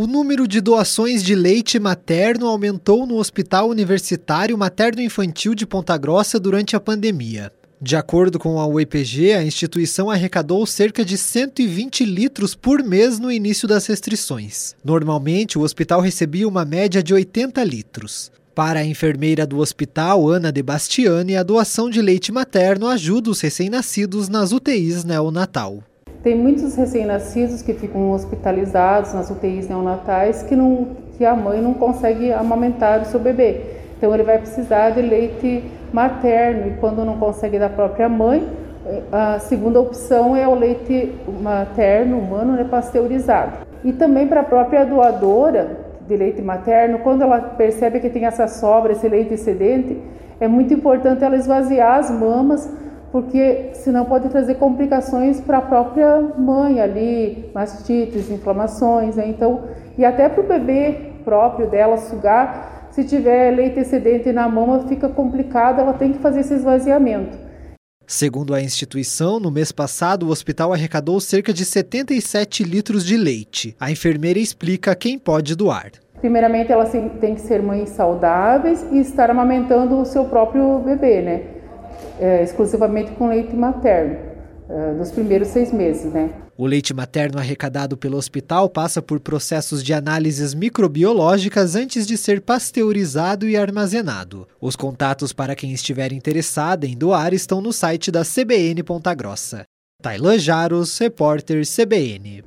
O número de doações de leite materno aumentou no Hospital Universitário Materno Infantil de Ponta Grossa durante a pandemia. De acordo com a UEPG, a instituição arrecadou cerca de 120 litros por mês no início das restrições. Normalmente, o hospital recebia uma média de 80 litros. Para a enfermeira do hospital, Ana de Bastiani, a doação de leite materno ajuda os recém-nascidos nas UTIs neonatal. Tem muitos recém-nascidos que ficam hospitalizados nas UTIs neonatais que, não, que a mãe não consegue amamentar o seu bebê. Então ele vai precisar de leite materno e quando não consegue da própria mãe, a segunda opção é o leite materno humano né, pasteurizado. E também para a própria doadora de leite materno, quando ela percebe que tem essa sobra, esse leite excedente, é muito importante ela esvaziar as mamas porque senão pode trazer complicações para a própria mãe ali, mastites, inflamações, né? então e até para o bebê próprio dela sugar, se tiver leite excedente na mama fica complicado, ela tem que fazer esse esvaziamento. Segundo a instituição, no mês passado o hospital arrecadou cerca de 77 litros de leite. A enfermeira explica quem pode doar. Primeiramente, elas têm que ser mães saudáveis e estar amamentando o seu próprio bebê, né? É, exclusivamente com leite materno, é, nos primeiros seis meses, né? O leite materno arrecadado pelo hospital passa por processos de análises microbiológicas antes de ser pasteurizado e armazenado. Os contatos para quem estiver interessado em doar estão no site da CBN Ponta Grossa. Tailan Jaros, repórter CBN.